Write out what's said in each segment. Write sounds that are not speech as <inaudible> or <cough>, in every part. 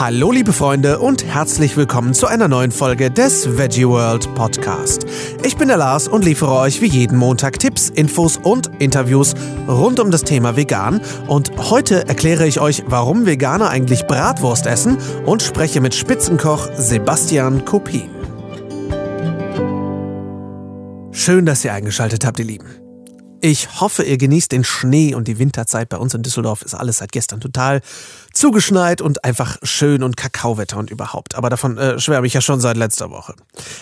Hallo liebe Freunde und herzlich willkommen zu einer neuen Folge des Veggie World Podcast. Ich bin der Lars und liefere euch wie jeden Montag Tipps, Infos und Interviews rund um das Thema Vegan. Und heute erkläre ich euch, warum Veganer eigentlich Bratwurst essen und spreche mit Spitzenkoch Sebastian Kopin. Schön, dass ihr eingeschaltet habt, ihr Lieben. Ich hoffe, ihr genießt den Schnee und die Winterzeit. Bei uns in Düsseldorf ist alles seit gestern total zugeschneit und einfach schön und Kakaowetter und überhaupt. Aber davon äh, schwärme ich ja schon seit letzter Woche.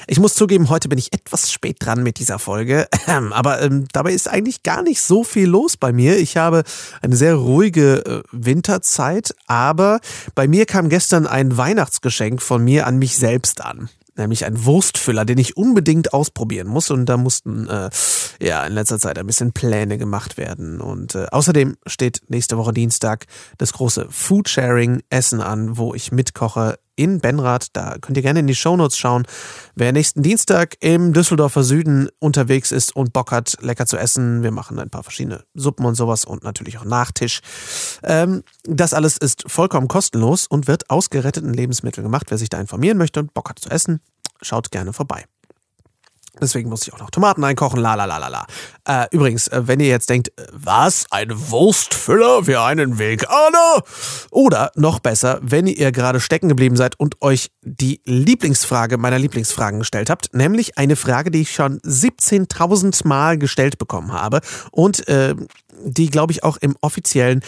Ich muss zugeben, heute bin ich etwas spät dran mit dieser Folge. <clears throat> Aber ähm, dabei ist eigentlich gar nicht so viel los bei mir. Ich habe eine sehr ruhige äh, Winterzeit, aber bei mir kam gestern ein Weihnachtsgeschenk von mir an mich selbst an nämlich ein Wurstfüller, den ich unbedingt ausprobieren muss. Und da mussten äh, ja in letzter Zeit ein bisschen Pläne gemacht werden. Und äh, außerdem steht nächste Woche Dienstag das große Foodsharing-Essen an, wo ich mitkoche in Benrath. Da könnt ihr gerne in die Shownotes schauen. Wer nächsten Dienstag im Düsseldorfer Süden unterwegs ist und Bock hat, lecker zu essen, wir machen ein paar verschiedene Suppen und sowas und natürlich auch Nachtisch. Ähm, das alles ist vollkommen kostenlos und wird aus geretteten Lebensmitteln gemacht. Wer sich da informieren möchte und Bock hat zu essen, schaut gerne vorbei. Deswegen muss ich auch noch Tomaten einkochen, la la la la la. Äh, übrigens, äh, wenn ihr jetzt denkt, äh, was, ein Wurstfüller für einen Veganer? Oder noch besser, wenn ihr gerade stecken geblieben seid und euch die Lieblingsfrage meiner Lieblingsfragen gestellt habt, nämlich eine Frage, die ich schon 17.000 Mal gestellt bekommen habe und äh, die, glaube ich, auch im offiziellen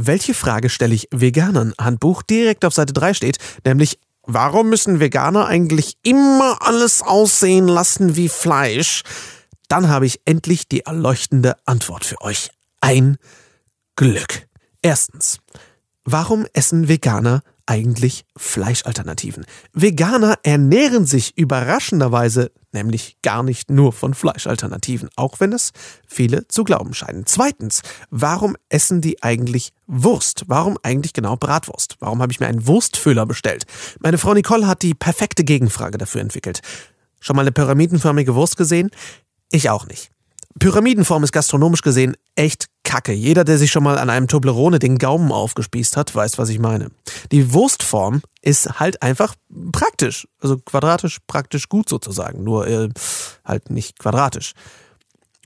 welche Frage stelle ich Veganern Handbuch direkt auf Seite 3 steht, nämlich Warum müssen Veganer eigentlich immer alles aussehen lassen wie Fleisch? Dann habe ich endlich die erleuchtende Antwort für euch. Ein Glück. Erstens. Warum essen Veganer eigentlich Fleischalternativen? Veganer ernähren sich überraschenderweise nämlich gar nicht nur von Fleischalternativen, auch wenn es viele zu glauben scheinen. Zweitens, warum essen die eigentlich Wurst? Warum eigentlich genau Bratwurst? Warum habe ich mir einen Wurstfüller bestellt? Meine Frau Nicole hat die perfekte Gegenfrage dafür entwickelt. Schon mal eine pyramidenförmige Wurst gesehen? Ich auch nicht. Pyramidenform ist gastronomisch gesehen echt kacke. Jeder, der sich schon mal an einem Toblerone den Gaumen aufgespießt hat, weiß, was ich meine. Die Wurstform ist halt einfach praktisch. Also quadratisch, praktisch gut sozusagen. Nur äh, halt nicht quadratisch.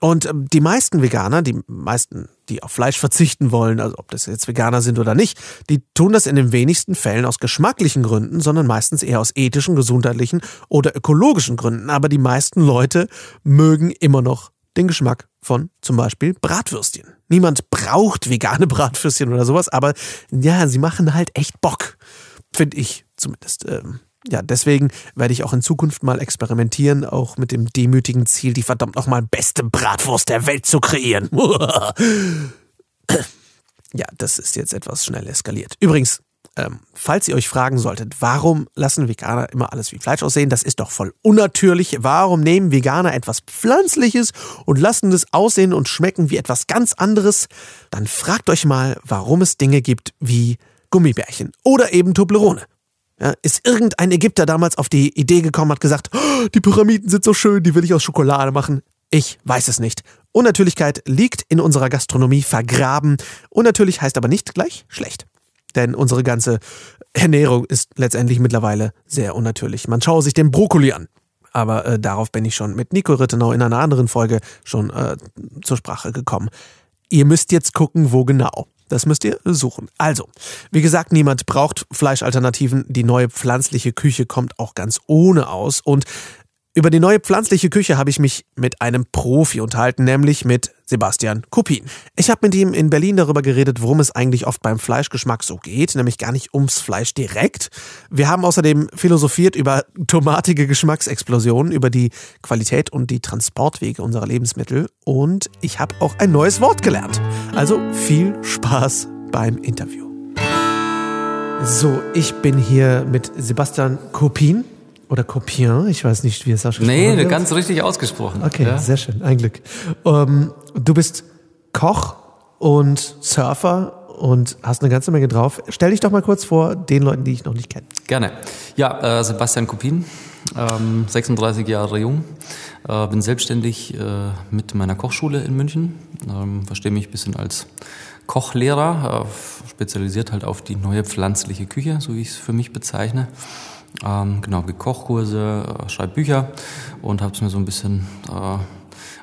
Und äh, die meisten Veganer, die meisten, die auf Fleisch <laughs> verzichten wollen, also ob das jetzt Veganer sind oder nicht, die tun das in den wenigsten Fällen aus geschmacklichen Gründen, sondern meistens eher aus ethischen, gesundheitlichen oder ökologischen Gründen. Aber die meisten Leute mögen immer noch den Geschmack von zum Beispiel Bratwürstchen. Niemand braucht vegane <laughs> Bratwürstchen oder sowas, aber ja, sie machen halt echt Bock. Finde ich zumindest. Ähm, ja, deswegen werde ich auch in Zukunft mal experimentieren, auch mit dem demütigen Ziel, die verdammt nochmal beste Bratwurst der Welt zu kreieren. <laughs> ja, das ist jetzt etwas schnell eskaliert. Übrigens, ähm, falls ihr euch fragen solltet, warum lassen Veganer immer alles wie Fleisch aussehen, das ist doch voll unnatürlich. Warum nehmen Veganer etwas Pflanzliches und lassen es aussehen und schmecken wie etwas ganz anderes? Dann fragt euch mal, warum es Dinge gibt wie Gummibärchen oder eben Toblerone. Ja, ist irgendein Ägypter damals auf die Idee gekommen, hat gesagt, oh, die Pyramiden sind so schön, die will ich aus Schokolade machen. Ich weiß es nicht. Unnatürlichkeit liegt in unserer Gastronomie vergraben. Unnatürlich heißt aber nicht gleich schlecht. Denn unsere ganze Ernährung ist letztendlich mittlerweile sehr unnatürlich. Man schaue sich den Brokkoli an. Aber äh, darauf bin ich schon mit Nico Rittenau in einer anderen Folge schon äh, zur Sprache gekommen. Ihr müsst jetzt gucken, wo genau. Das müsst ihr suchen. Also, wie gesagt, niemand braucht Fleischalternativen. Die neue pflanzliche Küche kommt auch ganz ohne aus. Und über die neue pflanzliche Küche habe ich mich mit einem Profi unterhalten, nämlich mit Sebastian Kupin. Ich habe mit ihm in Berlin darüber geredet, worum es eigentlich oft beim Fleischgeschmack so geht, nämlich gar nicht ums Fleisch direkt. Wir haben außerdem philosophiert über tomatige Geschmacksexplosionen, über die Qualität und die Transportwege unserer Lebensmittel und ich habe auch ein neues Wort gelernt. Also viel Spaß beim Interview. So, ich bin hier mit Sebastian Kupin. Oder Copien, ich weiß nicht, wie es ausgesprochen Nee, wird. ganz richtig ausgesprochen. Okay, ja. sehr schön, ein Glück. Ähm, du bist Koch und Surfer und hast eine ganze Menge drauf. Stell dich doch mal kurz vor den Leuten, die ich noch nicht kenne. Gerne. Ja, äh, Sebastian Kopin, ähm, 36 Jahre jung, äh, bin selbstständig äh, mit meiner Kochschule in München, ähm, verstehe mich ein bisschen als Kochlehrer, äh, spezialisiert halt auf die neue pflanzliche Küche, so wie ich es für mich bezeichne. Ähm, genau, Kochkurse, äh, schreibe Bücher und habe es mir so ein bisschen äh,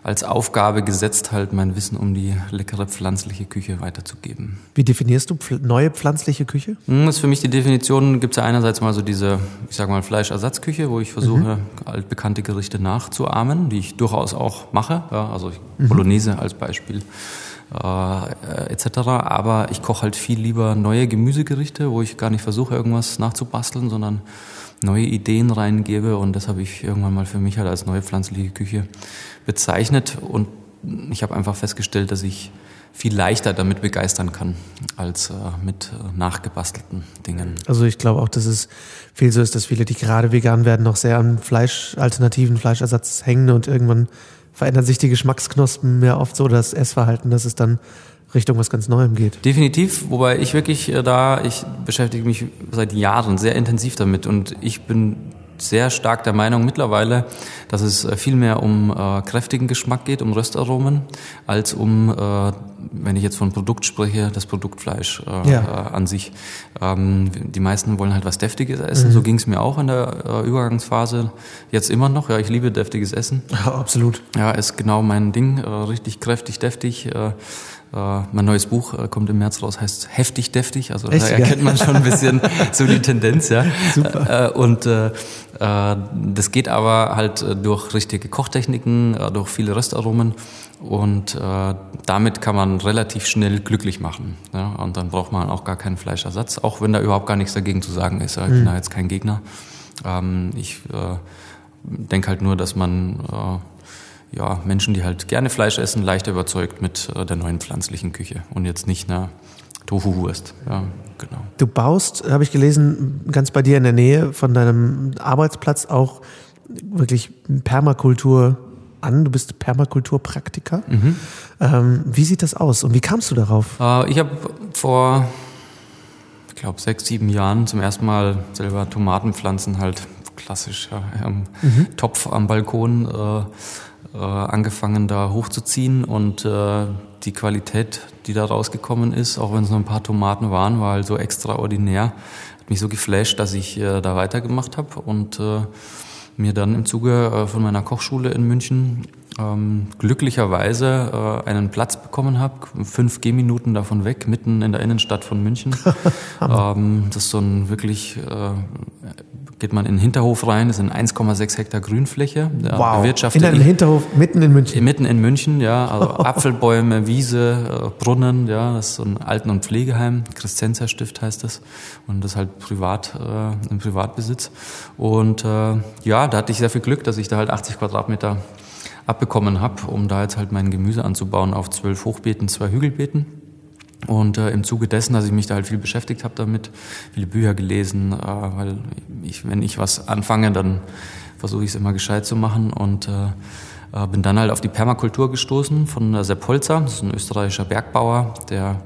als Aufgabe gesetzt, halt mein Wissen um die leckere pflanzliche Küche weiterzugeben. Wie definierst du pf neue pflanzliche Küche? Das hm, ist für mich die Definition, gibt es ja einerseits mal so diese, ich sag mal, Fleischersatzküche, wo ich versuche, mhm. altbekannte Gerichte nachzuahmen, die ich durchaus auch mache. Ja, also mhm. Bolognese als Beispiel. Äh, etc. Aber ich koche halt viel lieber neue Gemüsegerichte, wo ich gar nicht versuche, irgendwas nachzubasteln, sondern neue Ideen reingebe. Und das habe ich irgendwann mal für mich halt als neue pflanzliche Küche bezeichnet. Und ich habe einfach festgestellt, dass ich viel leichter damit begeistern kann als äh, mit äh, nachgebastelten Dingen. Also ich glaube auch, dass es viel so ist, dass viele, die gerade vegan werden, noch sehr an Fleischalternativen, Fleischersatz hängen. Und irgendwann verändern sich die Geschmacksknospen mehr oft so, das Essverhalten, dass es dann Richtung was ganz Neuem geht. Definitiv, wobei ich wirklich äh, da, ich beschäftige mich seit Jahren sehr intensiv damit und ich bin sehr stark der Meinung mittlerweile, dass es äh, viel mehr um äh, kräftigen Geschmack geht, um Röstaromen, als um, äh, wenn ich jetzt von Produkt spreche, das Produktfleisch äh, ja. äh, an sich. Ähm, die meisten wollen halt was Deftiges essen. Mhm. So ging es mir auch in der Übergangsphase. Jetzt immer noch. Ja, ich liebe deftiges Essen. Ja, <laughs> absolut. Ja, ist genau mein Ding. Richtig kräftig, deftig. Äh, mein neues Buch uh, kommt im März raus, heißt Heftig Deftig. Also Echt, da erkennt man schon ein bisschen <laughs> so die Tendenz, ja. Super. Uh, und das geht aber halt durch richtige Kochtechniken, durch viele Röstaromen und damit kann man relativ schnell glücklich machen. Ja? Und dann braucht man auch gar keinen Fleischersatz, auch wenn da überhaupt gar nichts dagegen zu sagen ist. Ich bin mhm. da jetzt kein Gegner. Ähm, ich denke halt nur, dass man ja, Menschen, die halt gerne Fleisch essen, leichter überzeugt mit äh, der neuen pflanzlichen Küche und jetzt nicht einer Tofu-Wurst. Ja, genau. Du baust, habe ich gelesen, ganz bei dir in der Nähe von deinem Arbeitsplatz auch wirklich Permakultur an. Du bist Permakulturpraktiker. Mhm. Ähm, wie sieht das aus und wie kamst du darauf? Äh, ich habe vor, ich glaube, sechs, sieben Jahren zum ersten Mal selber Tomatenpflanzen halt klassisch ja, am mhm. Topf am Balkon äh, angefangen, da hochzuziehen und äh, die Qualität, die da rausgekommen ist, auch wenn es nur ein paar Tomaten waren, war halt so extraordinär. Hat mich so geflasht, dass ich äh, da weitergemacht habe und äh, mir dann im Zuge äh, von meiner Kochschule in München ähm, glücklicherweise äh, einen Platz bekommen habe, fünf Gehminuten davon weg, mitten in der Innenstadt von München. <laughs> ähm, das ist so ein wirklich äh, geht man in den Hinterhof rein, das sind 1,6 Hektar Grünfläche. Wow. In einem Hinterhof mitten in München. Mitten in München, ja. Also <laughs> Apfelbäume, Wiese, äh, Brunnen, ja. Das ist so ein Alten- und Pflegeheim, Christenzer Stift heißt das. Und das halt privat, äh, im Privatbesitz. Und äh, ja, da hatte ich sehr viel Glück, dass ich da halt 80 Quadratmeter abbekommen habe, um da jetzt halt mein Gemüse anzubauen auf zwölf Hochbeeten, zwei Hügelbeeten. Und äh, im Zuge dessen, dass ich mich da halt viel beschäftigt habe damit, viele Bücher gelesen, äh, weil ich, wenn ich was anfange, dann versuche ich es immer gescheit zu machen. Und äh, äh, bin dann halt auf die Permakultur gestoßen von Sepp Holzer, das ist ein österreichischer Bergbauer, der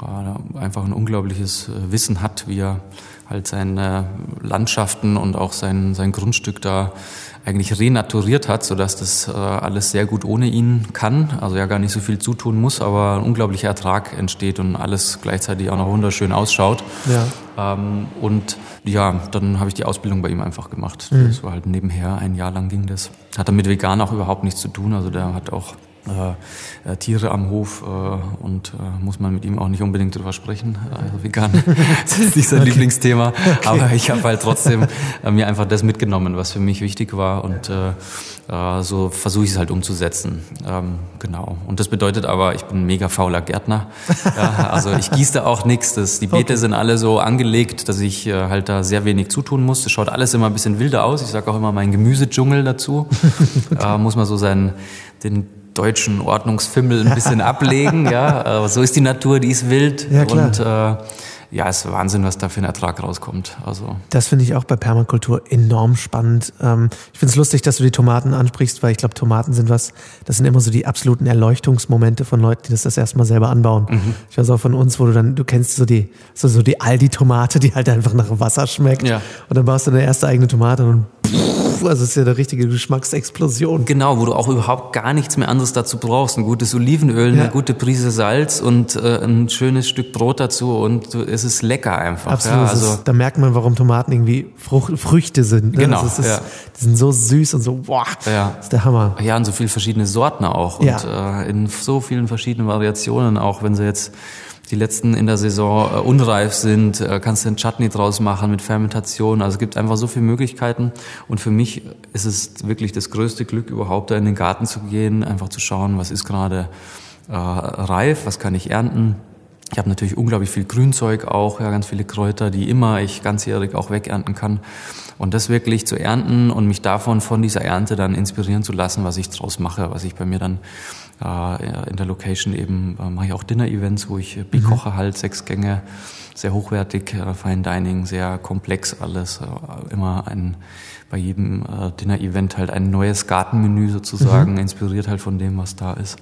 äh, einfach ein unglaubliches äh, Wissen hat, wie er halt seine Landschaften und auch sein, sein Grundstück da eigentlich renaturiert hat, sodass das äh, alles sehr gut ohne ihn kann. Also ja gar nicht so viel zutun muss, aber ein unglaublicher Ertrag entsteht und alles gleichzeitig auch noch wunderschön ausschaut. Ja. Ähm, und ja, dann habe ich die Ausbildung bei ihm einfach gemacht. Mhm. Das war halt nebenher, ein Jahr lang ging das. Hat damit vegan auch überhaupt nichts zu tun. Also der hat auch äh, äh, Tiere am Hof äh, und äh, muss man mit ihm auch nicht unbedingt drüber sprechen. Also vegan <laughs> das ist nicht sein okay. Lieblingsthema, okay. aber ich habe halt trotzdem äh, mir einfach das mitgenommen, was für mich wichtig war und äh, äh, so versuche ich es halt umzusetzen. Ähm, genau. Und das bedeutet aber, ich bin ein mega fauler Gärtner. ja, also ich gieße da auch nichts. Die Beete okay. sind alle so angelegt, dass ich äh, halt da sehr wenig zutun muss. Das schaut alles immer ein bisschen wilder aus. Ich sage auch immer mein Gemüsedschungel dazu. <laughs> äh, muss man so sein, den deutschen Ordnungsfimmel ein bisschen <laughs> ablegen. Ja, aber so ist die Natur, die ist wild ja, und äh, ja, es ist Wahnsinn, was da für ein Ertrag rauskommt. Also das finde ich auch bei Permakultur enorm spannend. Ähm, ich finde es lustig, dass du die Tomaten ansprichst, weil ich glaube, Tomaten sind was, das sind immer so die absoluten Erleuchtungsmomente von Leuten, die das das erste Mal selber anbauen. Mhm. Ich weiß auch von uns, wo du dann, du kennst so die, so, so die Aldi-Tomate, die halt einfach nach Wasser schmeckt. Ja. Und dann baust du deine erste eigene Tomate und also es ist ja eine richtige Geschmacksexplosion. Genau, wo du auch überhaupt gar nichts mehr anderes dazu brauchst. Ein gutes Olivenöl, Ja. eine gute Prise Salz und äh, ein schönes Stück Brot dazu und es ist lecker einfach. Absolut. Ja, also ist, da merkt man, warum Tomaten irgendwie Frucht, Früchte sind. Ne? Genau, Also ist, ja. Die sind so süß und so, boah, Ja. das ist der Hammer. Ja, und so viele verschiedene Sorten auch. Und äh, in so vielen verschiedenen Variationen, auch wenn sie jetzt die letzten in der Saison äh, unreif sind, äh, kannst du einen Chutney draus machen mit Fermentation. Also es gibt einfach so viele Möglichkeiten. Und für mich ist es wirklich das größte Glück, überhaupt da in den Garten zu gehen, einfach zu schauen, was ist gerade äh, reif, was kann ich ernten. Ich habe natürlich unglaublich viel Grünzeug auch, ja, ganz viele Kräuter, die immer ich ganzjährig auch wegernten kann. Und das wirklich zu ernten und mich davon von dieser Ernte dann inspirieren zu lassen, was ich draus mache, was ich bei mir dann äh, in der Location eben äh, mache ich auch Dinner-Events, wo ich äh, bikoche halt sechs Gänge, sehr hochwertig, äh, Fine Dining, sehr komplex alles, immer ein bei jedem Dinner-Event halt ein neues Gartenmenü sozusagen, inspiriert halt von dem, was da ist.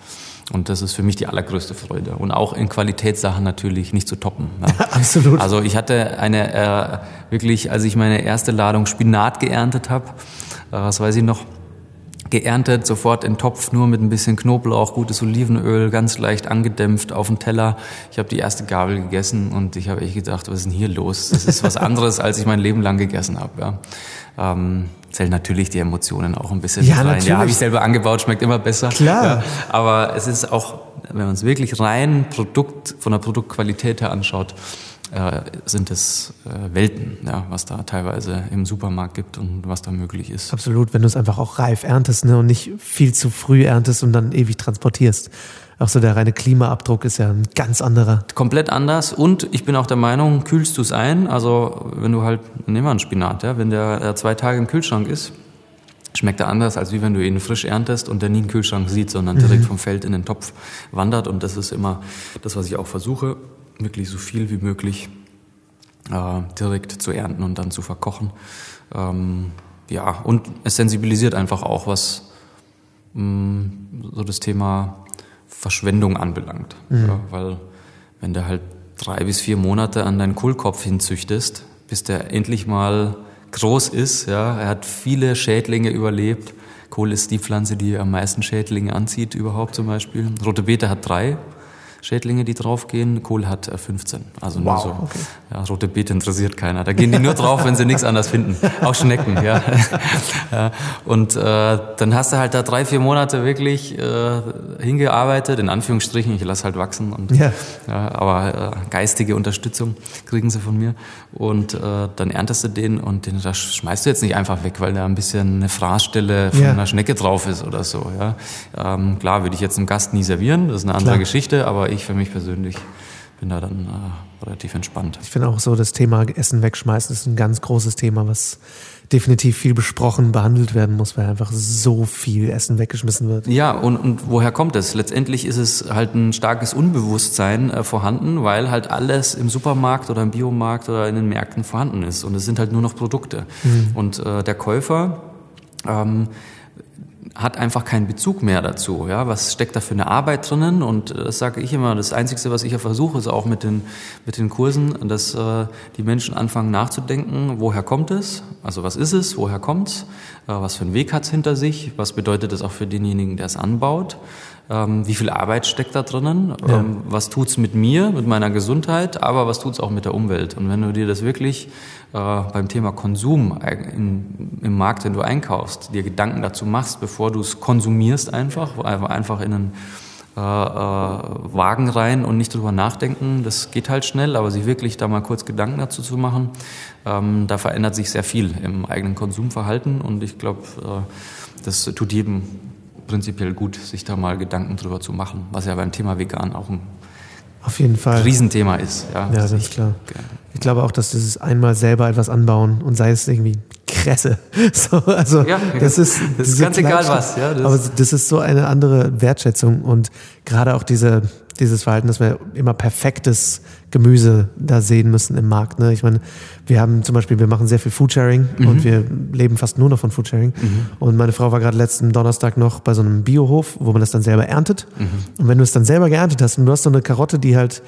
Und das ist für mich die allergrößte Freude. Und auch in Qualitätssachen natürlich nicht zu toppen. Ja. <laughs> Absolut. Also ich hatte eine äh, wirklich, als ich meine erste Ladung Spinat geerntet habe, äh, das weiß ich noch, geerntet, sofort in Topf, nur mit ein bisschen Knoblauch, gutes Olivenöl, ganz leicht angedämpft auf den Teller. Ich habe die erste Gabel gegessen und ich habe echt gedacht, was ist denn hier los? Das ist was anderes, als ich mein Leben lang gegessen habe. Ja. Ähm, zählen natürlich die Emotionen auch ein bisschen Ja, rein. natürlich. Ja, habe ich selber angebaut, schmeckt immer besser. Klar. Ja, aber es ist auch, wenn man es wirklich rein Produkt von der Produktqualität her anschaut, äh, sind es äh, Welten, ja, was da teilweise im Supermarkt gibt und was da möglich ist. Absolut, wenn du es einfach auch reif erntest ne, und nicht viel zu früh erntest und dann ewig transportierst. Auch so der reine Klimaabdruck ist ja ein ganz anderer. komplett anders und ich bin auch der Meinung, kühlst du es ein, also wenn du halt, nehmen wir einen Spinat, ja, wenn der äh, zwei Tage im Kühlschrank ist, schmeckt er anders, als wie wenn du ihn frisch erntest und der nie einen Kühlschrank sieht, sondern direkt vom Feld in den Topf wandert und das ist immer das, was ich auch versuche, wirklich so viel wie möglich äh, direkt zu ernten und dann zu verkochen. Ähm, ja, und es sensibilisiert einfach auch, was mh, so das Thema Verschwendung anbelangt. Ja, weil wenn du halt drei bis vier Monate an deinen Kohlkopf hinzüchtest, bis der endlich mal groß ist, ja, er hat viele Schädlinge überlebt. Kohl ist die Pflanze, die am meisten Schädlinge anzieht überhaupt zum Beispiel. Rote Beete hat drei Schädlinge, die draufgehen. Kohl hat äh, 15. Also nur Wow, so. okay. Ja, rote Beete interessiert keiner. Da gehen die nur drauf, wenn sie nichts anderes finden. Auch Schnecken, ja. <laughs> ja. Und äh, dann hast du halt da drei, vier Monate wirklich äh, hingearbeitet, in Anführungsstrichen. Ich lass halt wachsen. Und, Ja. ja, aber äh, geistige Unterstützung kriegen sie von mir. Und äh, dann erntest du den und den da schmeißt du jetzt nicht einfach weg, weil da ein bisschen eine Fraßstelle von Ja. einer Schnecke drauf ist oder so. Ja. Ähm, klar würde ich jetzt einem Gast nie servieren, das ist eine andere Klar. Geschichte, aber ich für mich persönlich bin da dann äh, relativ entspannt. Ich finde auch so, das Thema Essen wegschmeißen ist ein ganz großes Thema, was definitiv viel besprochen, behandelt werden muss, weil einfach so viel Essen weggeschmissen wird. Ja, und, und woher kommt es? Letztendlich ist es halt ein starkes Unbewusstsein äh, vorhanden, weil halt alles im Supermarkt oder im Biomarkt oder in den Märkten vorhanden ist. Und es sind halt nur noch Produkte. Und äh, der Käufer ähm, hat einfach keinen Bezug mehr dazu. Ja, was steckt da für eine Arbeit drinnen? Und äh, das sage ich immer. Das Einzige, was ich ja versuche, ist auch mit den mit den Kursen, dass äh, die Menschen anfangen nachzudenken: Woher kommt es? Also was ist es? Woher kommt's? Äh, was für einen Weg hat's hinter sich? Was bedeutet das auch für denjenigen, der es anbaut? Ähm, wie viel Arbeit steckt da drinnen? Ja. Ähm, was tut's mit mir, mit meiner Gesundheit? Aber was tut's auch mit der Umwelt? Und wenn du dir das wirklich äh, beim Thema Konsum in, im Markt, wenn du einkaufst, dir Gedanken dazu machst, bevor du es konsumierst einfach, einfach in einen äh, äh, Wagen rein und nicht drüber nachdenken, das geht halt schnell, aber sich wirklich da mal kurz Gedanken dazu zu machen, ähm, da verändert sich sehr viel im eigenen Konsumverhalten und ich glaube, äh, das tut jedem prinzipiell gut, sich da mal Gedanken drüber zu machen, was ja beim Thema vegan auch ein Auf jeden Fall. Riesenthema ist. Ja, Ja, das ist klar. gerne. Ich glaube auch, dass dieses einmal selber etwas anbauen und sei es irgendwie Kresse. <laughs> So, also Ja, das ist, das ist ganz egal was, ja, das- aber das ist so eine andere Wertschätzung und gerade auch diese, dieses Verhalten, dass wir immer perfektes Gemüse da sehen müssen im Markt. Ne? Ich meine, wir haben zum Beispiel, wir machen sehr viel Foodsharing Mhm. und wir leben fast nur noch von Foodsharing. Und meine Frau war gerade letzten Donnerstag noch bei so einem Biohof, wo man das dann selber erntet. Mhm. Und wenn du es dann selber geerntet hast und du hast so eine Karotte, die halt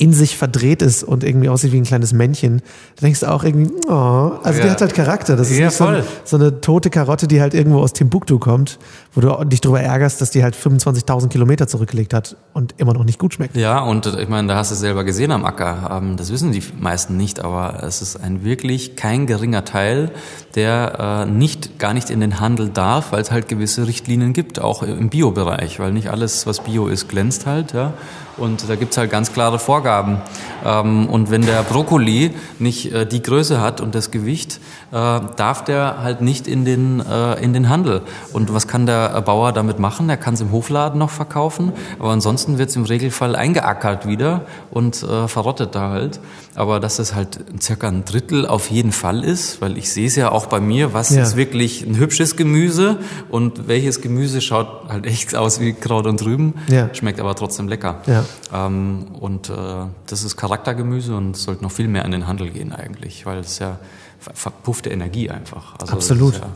in sich verdreht ist und irgendwie aussieht wie ein kleines Männchen, da denkst du auch irgendwie, oh, also ja. die hat halt Charakter. Das ist ja, nicht so, ein, so, eine tote Karotte, die halt irgendwo aus Timbuktu kommt, wo du dich darüber ärgerst, dass die halt 25.000 Kilometer zurückgelegt hat und immer noch nicht gut schmeckt. Ja, und ich meine, da hast du es selber gesehen am Acker. Ähm, das wissen die meisten nicht, aber es ist ein wirklich kein geringer Teil, der äh, nicht, gar nicht in den Handel darf, weil es halt gewisse Richtlinien gibt, auch im Biobereich, weil nicht alles, was Bio ist, glänzt halt, ja. Und da gibt's halt ganz klare Vorgaben. Ähm, und wenn der Brokkoli nicht äh, die Größe hat und das Gewicht, äh, darf der halt nicht in den, äh, in den Handel. Und was kann der Bauer damit machen? Er kann es im Hofladen noch verkaufen, aber ansonsten wird's im Regelfall eingeackert wieder und verrottet da halt. Aber dass es halt circa ein Drittel auf jeden Fall ist, weil ich sehe es ja auch bei mir, was ja. ist wirklich ein hübsches Gemüse und welches Gemüse schaut halt echt aus wie Kraut und Rüben, ja. schmeckt aber trotzdem lecker. Ja. Ähm, und äh, das ist Charaktergemüse und sollte noch viel mehr in den Handel gehen eigentlich, weil es ja verpuffte Energie einfach. Also Absolut. Ja,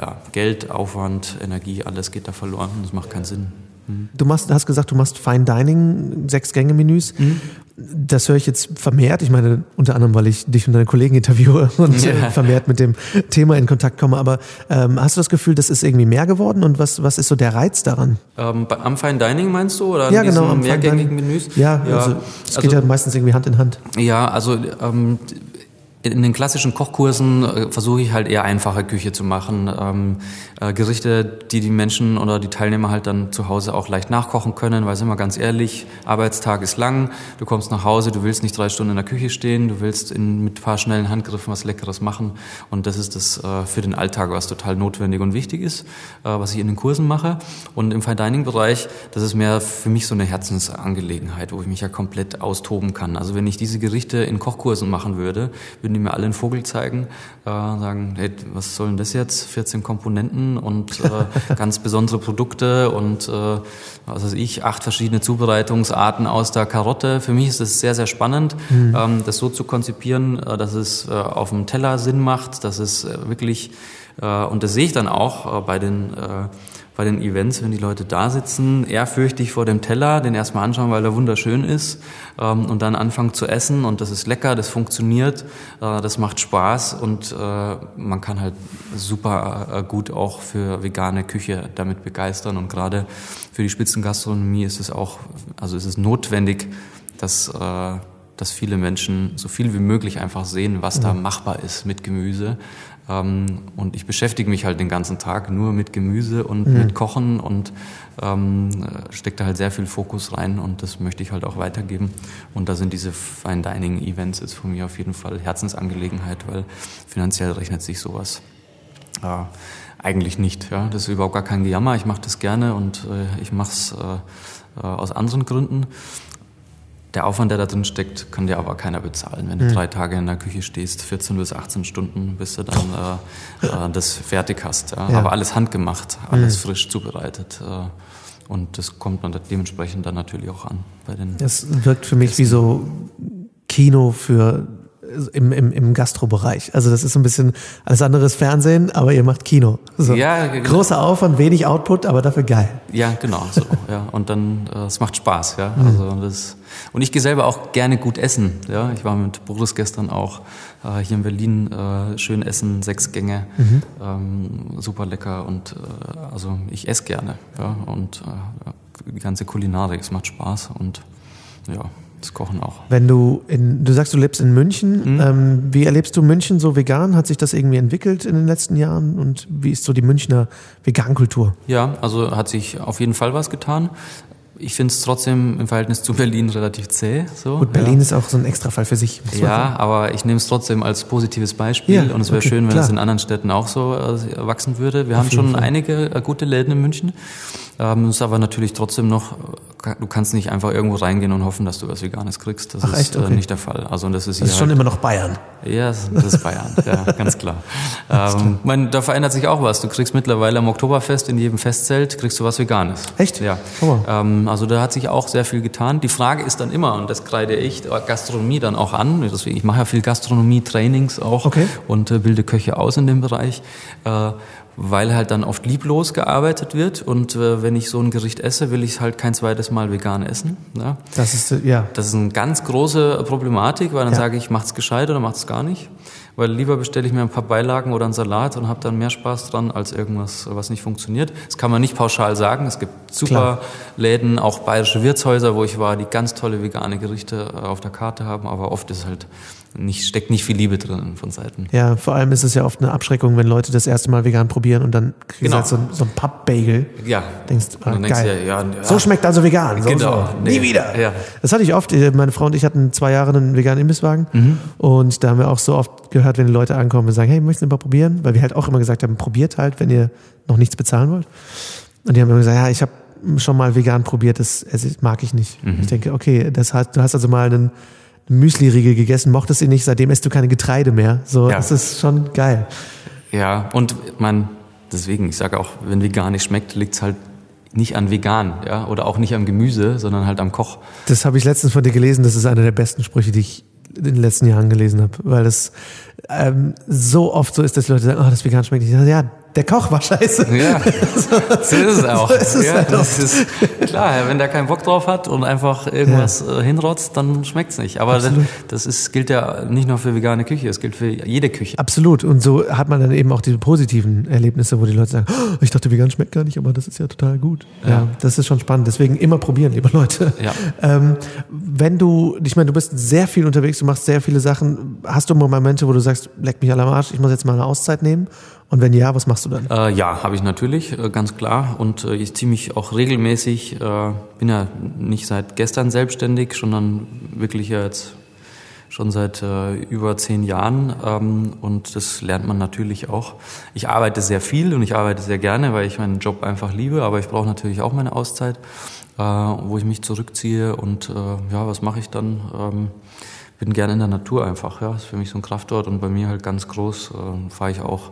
ja, Geld, Aufwand, Energie, alles geht da verloren. Das macht keinen Sinn. Mhm. Du machst, hast gesagt, du machst Fine Dining, sechs Gänge-Menüs. Mhm. Das höre ich jetzt vermehrt. Ich meine, unter anderem, weil ich dich und deine Kollegen interviewe <laughs> und ja. Äh, vermehrt mit dem Thema in Kontakt komme. Aber ähm, hast du das Gefühl, das ist irgendwie mehr geworden? Und was, was ist so der Reiz daran? Ähm, am Fine Dining meinst du? Oder ja, genau. Am mehrgängigen Menüs? Ja, ja, also es geht also, ja meistens irgendwie Hand in Hand. Ja, also ähm, in den klassischen Kochkursen äh, versuche ich halt eher einfache Küche zu machen. Ähm, äh, Gerichte, die die Menschen oder die Teilnehmer halt dann zu Hause auch leicht nachkochen können, weil sind wir ganz ehrlich, Arbeitstag ist lang, du kommst nach Hause, du willst nicht drei Stunden in der Küche stehen, du willst in, mit ein paar schnellen Handgriffen was Leckeres machen und das ist das äh, für den Alltag, was total notwendig und wichtig ist, äh, was ich in den Kursen mache. Und im Fine Dining Bereich, das ist mehr für mich so eine Herzensangelegenheit, wo ich mich ja komplett austoben kann. Also wenn ich diese Gerichte in Kochkursen machen würde, würden die mir alle einen Vogel zeigen, äh, sagen, hey, was soll denn das jetzt? 14 Komponenten und äh, <laughs> ganz besondere Produkte und äh, was weiß ich, acht verschiedene Zubereitungsarten aus der Karotte. Für mich ist es sehr, sehr spannend, mhm. ähm, das so zu konzipieren, äh, dass es äh, auf dem Teller Sinn macht, dass es äh, wirklich, äh, und das sehe ich dann auch äh, bei den äh, bei den Events, wenn die Leute da sitzen, ehrfürchtig vor dem Teller, den erstmal anschauen, weil er wunderschön ist ähm, und dann anfangen zu essen und das ist lecker, das funktioniert, äh, das macht Spaß und äh, man kann halt super äh, gut auch für vegane Küche damit begeistern und gerade für die Spitzengastronomie ist es auch, also ist es notwendig, dass äh, dass viele Menschen so viel wie möglich einfach sehen, was da machbar ist mit Gemüse. Ähm, und ich beschäftige mich halt den ganzen Tag nur mit Gemüse und mhm. mit Kochen und ähm, stecke da halt sehr viel Fokus rein und das möchte ich halt auch weitergeben. Und da sind diese Fine Dining Events jetzt von mir auf jeden Fall Herzensangelegenheit, weil finanziell rechnet sich sowas äh, eigentlich nicht. Ja? Das ist überhaupt gar kein Gejammer. Ich mache das gerne und äh, ich mache es äh, äh, aus anderen Gründen der Aufwand, der da drin steckt, kann dir aber keiner bezahlen. Wenn du mhm. drei Tage in der Küche stehst, 14 bis 18 Stunden, bis du dann äh, äh, das fertig hast. Ja? Ja. Aber alles handgemacht, alles mhm. frisch zubereitet. Äh, und das kommt dann dementsprechend dann natürlich auch an bei den. Das wirkt für mich Gästen. wie so Kino für im, im, im Gastrobereich. Also das ist so ein bisschen alles anderes Fernsehen, aber ihr macht Kino. So. Ja, genau. Großer Aufwand, wenig Output, aber dafür geil. Ja, genau. So, ja. Und dann, äh, es macht Spaß, ja. Mhm. Also das, und ich gehe selber auch gerne gut essen. Ja. Ich war mit Boris gestern auch äh, hier in Berlin äh, schön essen, sechs Gänge, mhm. ähm, super lecker und äh, also ich esse gerne. Ja. Und äh, die ganze Kulinarik, es macht Spaß und ja. Das Kochen auch. Wenn du in, du sagst, du lebst in München, mhm. ähm, wie erlebst du München so vegan? Hat sich das irgendwie entwickelt in den letzten Jahren? Und wie ist so die Münchner Vegankultur? Ja, also hat sich auf jeden Fall was getan. Ich finde es trotzdem im Verhältnis zu Berlin relativ zäh. So, Gut, Berlin ja. ist auch so ein Extrafall für sich. Ja, aber ich nehme es trotzdem als positives Beispiel ja, und es wäre okay, schön, wenn es in anderen Städten auch so äh, wachsen würde. Wir Auf haben schon Fall. einige äh, gute Läden in München. Ähm, ist aber natürlich trotzdem noch du kannst nicht einfach irgendwo reingehen und hoffen, dass du was Veganes kriegst. Das Ach, ist? Äh, okay. nicht der Fall. Also das ist, das ist schon halt, immer noch Bayern. Ja, das ist Bayern, <laughs> ja, ganz klar. ähm, mein, da verändert sich auch was. Du kriegst mittlerweile am Oktoberfest in jedem Festzelt kriegst du was Veganes. Echt? Ja. Oh. Ähm, also da hat sich auch sehr viel getan. Die Frage ist dann immer, und das kreide ich Gastronomie dann auch an. Deswegen, ich mache ja viel Gastronomie-Trainings auch okay. und äh, bilde Köche aus in dem Bereich. Äh, weil halt dann oft lieblos gearbeitet wird und äh, wenn ich so ein Gericht esse, will ich es halt kein zweites Mal vegan essen. Ja. Das ist, äh, ja. Das ist eine ganz große Problematik, weil dann Ja. sage ich, macht's gescheit oder macht's gar nicht. Weil lieber bestelle ich mir ein paar Beilagen oder einen Salat und habe dann mehr Spaß dran als irgendwas, was nicht funktioniert. Das kann man nicht pauschal sagen. Es gibt super Klar. Läden, auch bayerische Wirtshäuser, wo ich war, die ganz tolle vegane Gerichte äh, auf der Karte haben, aber oft ist halt nicht, steckt nicht viel Liebe drin von Seiten. Ja, vor allem ist es ja oft eine Abschreckung, wenn Leute das erste Mal vegan probieren und dann kriegst Genau. du halt so, ein- so ein Pappbagel. Ja. Denkst, ah, dann denkst geil. du ja, ja, So schmeckt also vegan. So, Genau. So. Nee. Nie wieder. Ja. Das hatte ich oft. Meine Frau und ich hatten zwei Jahre einen veganen Imbisswagen. Mhm. Und da haben wir auch so oft gehört, wenn die Leute ankommen und sagen, hey, möchtest du mal probieren? Weil wir halt auch immer gesagt haben, probiert halt, wenn ihr noch nichts bezahlen wollt. Und die haben immer gesagt, ja, ich habe schon mal vegan probiert, das, mag ich nicht. Mhm. Ich denke, okay, das heißt, du hast also mal einen Müsli-Riegel gegessen, mochtest ihn nicht, seitdem isst du keine Getreide mehr. So, Ja. das ist schon geil. Ja, und man, deswegen, ich sage auch, wenn vegan nicht schmeckt, liegt's halt nicht an vegan, ja, oder auch nicht am Gemüse, sondern halt am Koch. Das habe ich letztens von dir gelesen. Das ist einer der besten Sprüche, die ich in den letzten Jahren gelesen habe, weil es ähm, so oft so ist, dass Leute sagen, oh, das vegan schmeckt nicht. Ja, der Koch war scheiße. Ja, <laughs> so ist es auch. So ist es ja, halt das ist, klar, wenn der keinen Bock drauf hat und einfach irgendwas äh, hinrotzt, dann schmeckt's nicht. Aber das, das ist, gilt ja nicht nur für vegane Küche, es gilt für jede Küche. Absolut. Und so hat man dann eben auch diese positiven Erlebnisse, wo die Leute sagen, oh, ich dachte, vegan schmeckt gar nicht, aber das ist ja total gut. Ja, Ja. das ist schon spannend. Deswegen immer probieren, liebe Leute. Ja. Ähm, wenn du, ich meine, du bist sehr viel unterwegs, du machst sehr viele Sachen. Hast du mal Momente, wo du sagst, leck mich alle am Arsch, ich muss jetzt mal eine Auszeit nehmen? Und wenn ja, was machst du dann? Äh, ja, habe ich natürlich, äh, ganz klar. Und äh, ich ziehe mich auch regelmäßig, äh, bin ja nicht seit gestern selbstständig, sondern wirklich ja jetzt schon seit äh, über zehn Jahren. Ähm, und das lernt man natürlich auch. Ich arbeite sehr viel und ich arbeite sehr gerne, weil ich meinen Job einfach liebe. Aber ich brauche natürlich auch meine Auszeit, äh, wo ich mich zurückziehe. Und äh, ja, was mache ich dann? Ähm, bin gerne in der Natur einfach. Ja, ist für mich so ein Kraftort und bei mir halt ganz groß. Äh, Fahre ich auch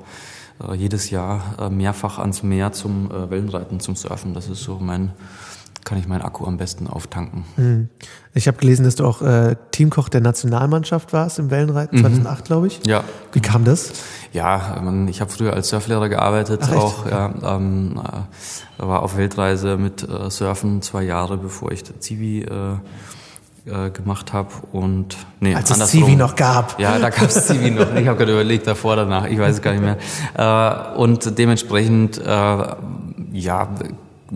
jedes Jahr äh, mehrfach ans Meer zum äh, Wellenreiten, zum Surfen. Das ist so mein, kann ich meinen Akku am besten auftanken. Hm. Ich habe gelesen, dass du auch äh, Teamkoch der Nationalmannschaft warst im Wellenreiten, 2008, glaube ich. Ja. Wie kam das? Ja, man, ich habe früher als Surflehrer gearbeitet, Ach, auch ja, ähm, äh, war auf Weltreise mit äh, Surfen zwei Jahre, bevor ich Zivi äh, gemacht habe und nee, Als es. Zivi noch gab. Ja, da gab es <laughs> Zivi noch. Ich habe gerade überlegt, davor, danach, ich weiß es gar nicht mehr. Äh, und dementsprechend, äh, ja,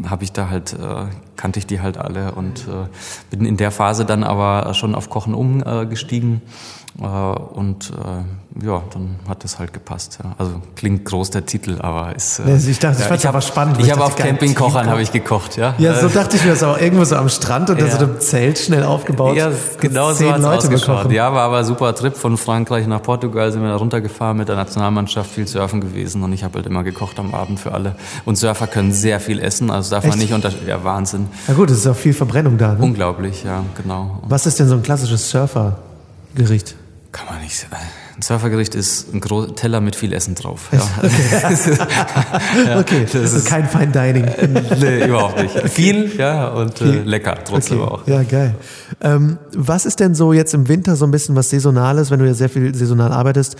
habe ich da halt, äh, kannte ich die halt alle und äh, bin in der Phase dann aber schon auf Kochen umgestiegen. Äh, und äh, ja, dann hat das halt gepasst. Ja. Also klingt groß der Titel, aber ist. Äh, Nee, ich dachte, ich fand's hab- aber spannend, Ich ich habe auf Campingkochern habe ich gekocht, ja. Ja, so Äh, dachte ich mir das auch. Irgendwo so am Strand und Ja. so einem Zelt schnell aufgebaut. ja, genau so hat's Leute ausgeschaut. Ja, war aber super Trip von Frankreich nach Portugal, sind wir da runtergefahren mit der Nationalmannschaft, viel surfen gewesen und ich habe halt immer gekocht am Abend für alle. Und Surfer können sehr viel essen, also darf man Echt? nicht unter... Ja, Wahnsinn. Na gut, es ist auch viel Verbrennung da. Ne? Unglaublich, ja, genau. Was ist denn so ein klassisches Surfergericht? Kann man nicht... Ein Surfergericht ist ein großer Teller mit viel Essen drauf. Ja. <laughs> <laughs> okay, das ist kein Fine Dining. <laughs> nee, überhaupt nicht. Viel, ja, und äh, Viel. lecker trotzdem Okay. auch. Ja, geil. Ähm, was ist denn so jetzt im Winter so ein bisschen was Saisonales, wenn du ja sehr viel saisonal arbeitest,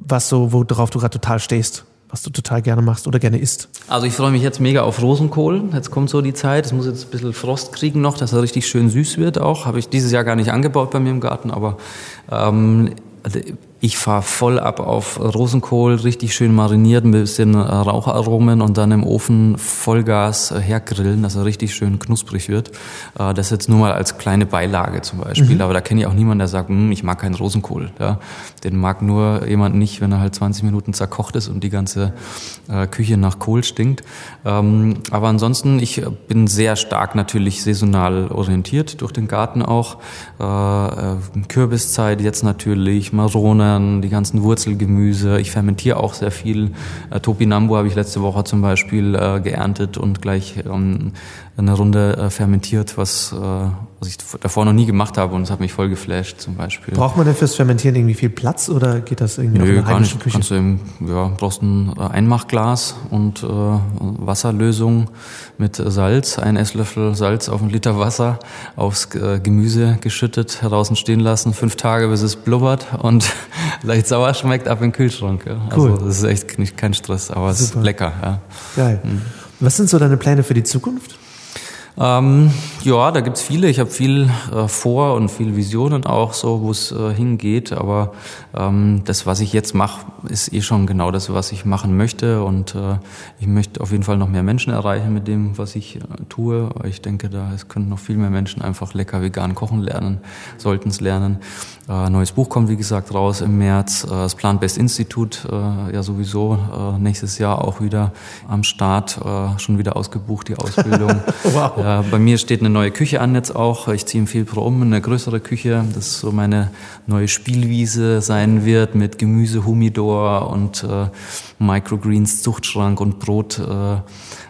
was so, worauf du gerade total stehst, was du total gerne machst oder gerne isst? Also ich freue mich jetzt mega auf Rosenkohl. Jetzt kommt so die Zeit. Es muss jetzt ein bisschen Frost kriegen noch, dass er richtig schön süß wird auch. Habe ich dieses Jahr gar nicht angebaut bei mir im Garten, aber ähm, ich fahre voll ab auf Rosenkohl, richtig schön mariniert, ein bisschen Raucharomen und dann im Ofen Vollgas hergrillen, dass er richtig schön knusprig wird. Äh, das jetzt nur mal als kleine Beilage zum Beispiel. Aber da kenne ich auch niemanden, der sagt, "Hm, ich mag keinen Rosenkohl. Ja. Den mag nur jemand nicht, wenn er halt 20 Minuten zerkocht ist und die ganze äh, Küche nach Kohl stinkt. Ähm, aber ansonsten, ich bin sehr stark natürlich saisonal orientiert, durch den Garten auch. Äh, Kürbiszeit jetzt natürlich, Maronen, die ganzen Wurzelgemüse. Ich fermentiere auch sehr viel. Äh, Topinambo habe ich letzte Woche zum Beispiel äh, geerntet und gleich ähm, eine Runde äh, fermentiert, was, äh, was ich davor noch nie gemacht habe und es hat mich voll geflasht zum Beispiel. Braucht man denn fürs Fermentieren irgendwie viel Platz oder geht das irgendwie noch in Nö, der gar heimischen nicht. Küche? Kannst du im, ja, brauchst ein äh, Einmachglas und äh, Wasserlösung mit Salz, ein Esslöffel Salz auf einen Liter Wasser aufs äh, Gemüse geschüttet, draußen stehen lassen, fünf Tage bis es blubbert und <laughs> leicht sauer schmeckt, ab in den Kühlschrank. Ja. Cool. Also das ist echt nicht, kein Stress, aber es Super. ist lecker. Ja. Geil. Mhm. Was sind so deine Pläne für die Zukunft? Ähm, ja, da gibt's viele. Ich habe viel äh, vor und viel Visionen auch so, wo es äh, hingeht. Aber ähm, das, was ich jetzt mache, ist eh schon genau das, was ich machen möchte. Und äh, ich möchte auf jeden Fall noch mehr Menschen erreichen mit dem, was ich äh, tue. Ich denke, da es können noch viel mehr Menschen einfach lecker vegan kochen lernen, sollten es lernen. Äh, neues Buch kommt, wie gesagt, raus im März. Äh, das Plant-Based Institut ja sowieso nächstes Jahr auch wieder am Start, schon wieder ausgebucht, die Ausbildung. <laughs> wow. Äh, bei mir steht eine neue Küche an jetzt auch. Ich ziehe im Februar um in eine größere Küche. Das so meine neue Spielwiese sein wird mit Gemüse, Humidor und äh, Microgreens, Zuchtschrank und Brot. Äh,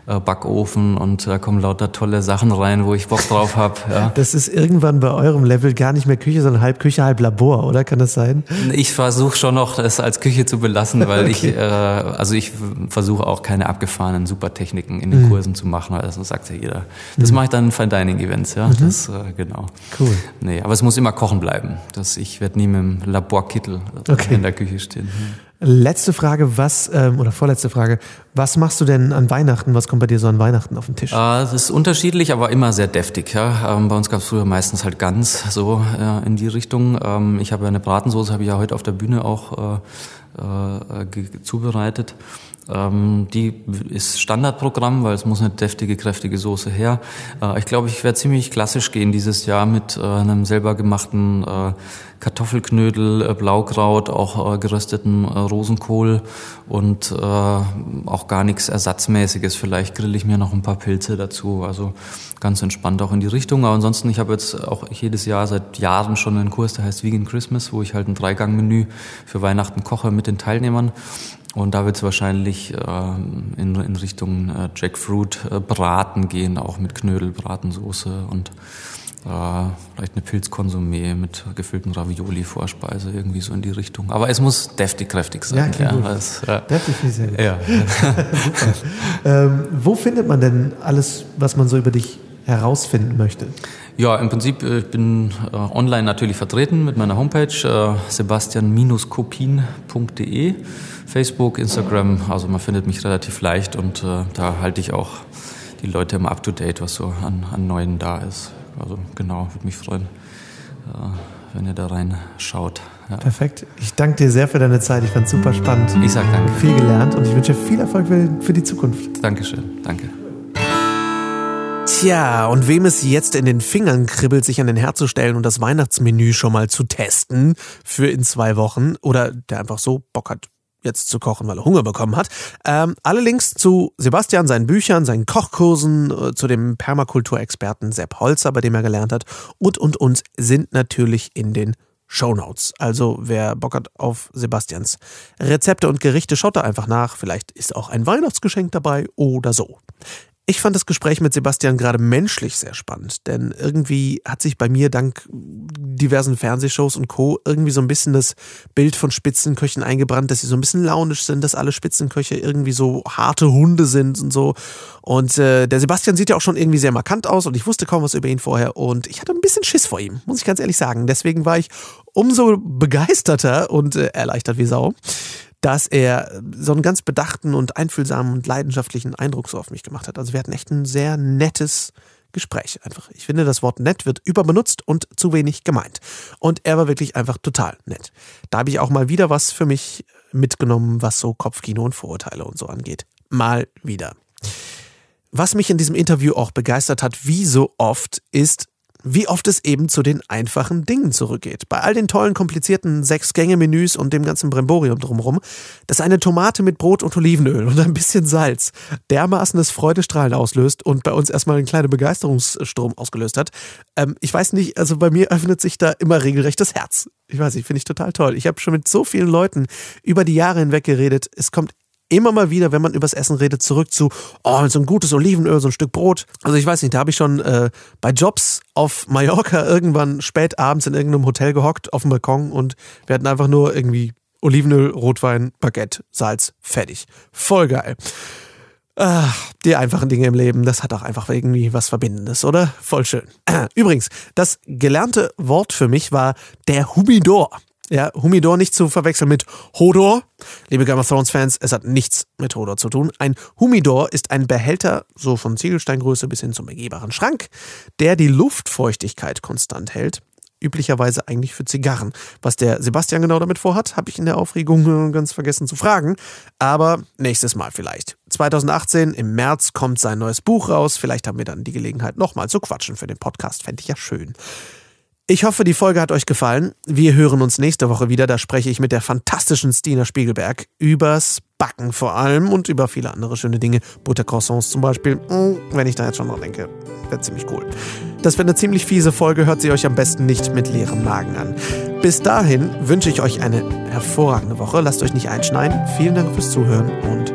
äh, Backofen und da kommen lauter tolle Sachen rein, wo ich Bock drauf habe. <laughs> Ja. Das ist irgendwann bei eurem Level gar nicht mehr Küche, sondern halb Küche, halb Labor, oder? Kann das sein? Ich versuche schon noch, es als Küche zu belassen, weil okay. ich, äh, also ich versuche auch keine abgefahrenen Supertechniken in den mhm. Kursen zu machen, weil das sagt ja jeder. Das mhm. mache ich dann in Fine Dining Events, ja. Mhm. Das, äh, genau. Cool. Nee, aber es muss immer kochen bleiben. Das, ich werde nie mit dem Laborkittel okay. in der Küche stehen. Letzte Frage, was, ähm, oder vorletzte Frage, was machst du denn an Weihnachten? Was kommt bei dir so an Weihnachten auf den Tisch? Äh, es ist unterschiedlich, aber immer sehr deftig. Ja? Ähm, bei uns gab es früher meistens halt ganz so äh, in die Richtung. Ähm, ich habe ja eine Bratensoße, habe ich ja heute auf der Bühne auch äh, äh, zubereitet. Ähm, die ist Standardprogramm, weil es muss eine deftige, kräftige Soße her. Äh, ich glaube, ich werde ziemlich klassisch gehen dieses Jahr mit äh, einem selber gemachten äh, Kartoffelknödel, äh, Blaukraut, auch äh, gerösteten äh, Rosenkohl und auch gar nichts Ersatzmäßiges. Vielleicht grill ich mir noch ein paar Pilze dazu. Also ganz entspannt auch in die Richtung. Aber ansonsten, ich habe jetzt auch jedes Jahr seit Jahren schon einen Kurs, der heißt Vegan Christmas, wo ich halt ein Dreigangmenü für Weihnachten koche mit den Teilnehmern. Und da wird es wahrscheinlich äh, in, in Richtung äh, Jackfruit äh, Braten gehen, auch mit Knödel, Bratensoße und äh, vielleicht eine Pilzkonsumé mit gefüllten Ravioli Vorspeise, irgendwie so in die Richtung. Aber es muss deftig, kräftig sein. Ja, ja, es, ja. Deftig, sehr gut. Ja. <laughs> ähm, wo findet man denn alles, was man so über dich herausfinden möchte? Ja, im Prinzip, äh, ich bin äh, online natürlich vertreten mit meiner Homepage äh, sebastian-kopin.de, Facebook, Instagram, also man findet mich relativ leicht und äh, da halte ich auch die Leute immer up to date, was so an, an Neuen da ist. Also genau, würde mich freuen, äh, wenn ihr da reinschaut. Ja. Perfekt. Ich danke dir sehr für deine Zeit. Ich fand es super spannend. Ich sag danke. Viel gelernt und ich wünsche viel Erfolg für die Zukunft. Dankeschön. Danke. Tja, und wem es jetzt in den Fingern kribbelt, sich an den Herd zu stellen und das Weihnachtsmenü schon mal zu testen für in zwei Wochen oder der einfach so Bock hat, jetzt zu kochen, weil er Hunger bekommen hat. Ähm, alle Links zu Sebastian, seinen Büchern, seinen Kochkursen, äh, zu dem Permakulturexperten Sepp Holzer, bei dem er gelernt hat und, und, und sind natürlich in den Show Notes. Also wer Bock hat auf Sebastians Rezepte und Gerichte, schaut da einfach nach. Vielleicht ist auch ein Weihnachtsgeschenk dabei oder so. Ich fand das Gespräch mit Sebastian gerade menschlich sehr spannend, denn irgendwie hat sich bei mir dank diversen Fernsehshows und Co. irgendwie so ein bisschen das Bild von Spitzenköchen eingebrannt, dass sie so ein bisschen launisch sind, dass alle Spitzenköche irgendwie so harte Hunde sind und so. Und äh, der Sebastian sieht ja auch schon irgendwie sehr markant aus und ich wusste kaum was über ihn vorher und ich hatte ein bisschen Schiss vor ihm, muss ich ganz ehrlich sagen. Deswegen war ich umso begeisterter und äh, erleichtert wie Sau dass er so einen ganz bedachten und einfühlsamen und leidenschaftlichen Eindruck so auf mich gemacht hat. Also wir hatten echt ein sehr nettes Gespräch einfach. Ich finde, das Wort nett wird überbenutzt und zu wenig gemeint. Und er war wirklich einfach total nett. Da habe ich auch mal wieder was für mich mitgenommen, was so Kopfkino und Vorurteile und so angeht. Mal wieder. Was mich in diesem Interview auch begeistert hat, wie so oft, ist, wie oft es eben zu den einfachen Dingen zurückgeht. Bei all den tollen, komplizierten Sechs-Gänge-Menüs und dem ganzen Bremborium drumherum, dass eine Tomate mit Brot und Olivenöl und ein bisschen Salz dermaßen das Freudestrahlen auslöst und bei uns erstmal einen kleinen Begeisterungsstrom ausgelöst hat. Ähm, ich weiß nicht, also bei mir öffnet sich da immer regelrecht das Herz. Ich weiß nicht, finde ich total toll. Ich habe schon mit so vielen Leuten über die Jahre hinweg geredet. Es kommt immer mal wieder, wenn man übers Essen redet, zurück zu, oh, so ein gutes Olivenöl, so ein Stück Brot. Also ich weiß nicht, da habe ich schon äh, bei Jobs auf Mallorca <laughs> irgendwann spät abends in irgendeinem Hotel gehockt, auf dem Balkon und wir hatten einfach nur irgendwie Olivenöl, Rotwein, Baguette, Salz, fertig. Voll geil. Ach, die einfachen Dinge im Leben, das hat auch einfach irgendwie was Verbindendes, oder? Voll schön. <clears throat> Übrigens, das gelernte Wort für mich war der Humidor. Ja, Humidor nicht zu verwechseln mit Hodor. Liebe Game of Thrones Fans, es hat nichts mit Hodor zu tun. Ein Humidor ist ein Behälter, so von Ziegelsteingröße bis hin zum begehbaren Schrank, der die Luftfeuchtigkeit konstant hält. Üblicherweise eigentlich für Zigarren. Was der Sebastian genau damit vorhat, habe ich in der Aufregung ganz vergessen zu fragen. Aber nächstes Mal vielleicht. 2018 im März kommt sein neues Buch raus. Vielleicht haben wir dann die Gelegenheit, nochmal zu quatschen für den Podcast. Fände ich ja schön. Ich hoffe, die Folge hat euch gefallen. Wir hören uns nächste Woche wieder. Da spreche ich mit der fantastischen Stina Spiegelberg übers Backen vor allem und über viele andere schöne Dinge. Buttercroissants zum Beispiel. Hm, wenn ich da jetzt schon dran denke, wäre ziemlich cool. Das wird eine ziemlich fiese Folge. Hört sie euch am besten nicht mit leerem Magen an. Bis dahin wünsche ich euch eine hervorragende Woche. Lasst euch nicht einschneiden. Vielen Dank fürs Zuhören und